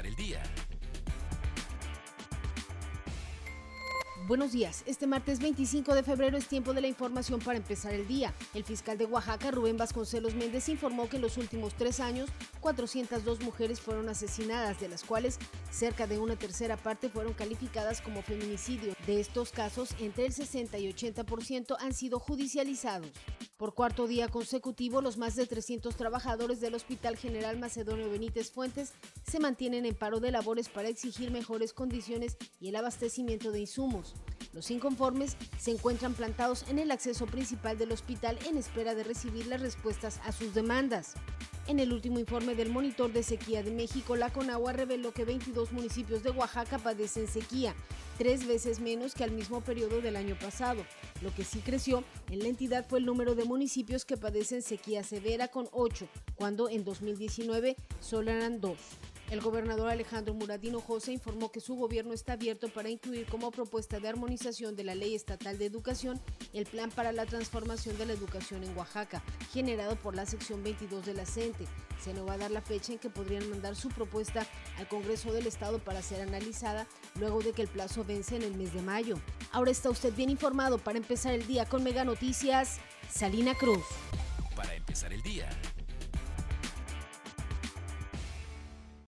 el día. Buenos días. Este martes 25 de febrero es tiempo de la información para empezar el día. El fiscal de Oaxaca, Rubén Vasconcelos Méndez, informó que en los últimos tres años 402 mujeres fueron asesinadas, de las cuales cerca de una tercera parte fueron calificadas como feminicidio. De estos casos, entre el 60 y 80% han sido judicializados. Por cuarto día consecutivo, los más de 300 trabajadores del Hospital General Macedonio Benítez Fuentes se mantienen en paro de labores para exigir mejores condiciones y el abastecimiento de insumos. Los inconformes se encuentran plantados en el acceso principal del hospital en espera de recibir las respuestas a sus demandas. En el último informe del Monitor de Sequía de México, la Conagua reveló que 22 municipios de Oaxaca padecen sequía, tres veces menos que al mismo periodo del año pasado. Lo que sí creció en la entidad fue el número de municipios que padecen sequía severa con 8, cuando en 2019 solo eran 2. El gobernador Alejandro Muradino José informó que su gobierno está abierto para incluir como propuesta de armonización de la Ley Estatal de Educación el Plan para la Transformación de la Educación en Oaxaca, generado por la sección 22 de la CENTE. Se nos va a dar la fecha en que podrían mandar su propuesta al Congreso del Estado para ser analizada luego de que el plazo vence en el mes de mayo. Ahora está usted bien informado para empezar el día con Mega Noticias, Salina Cruz. Para empezar el día.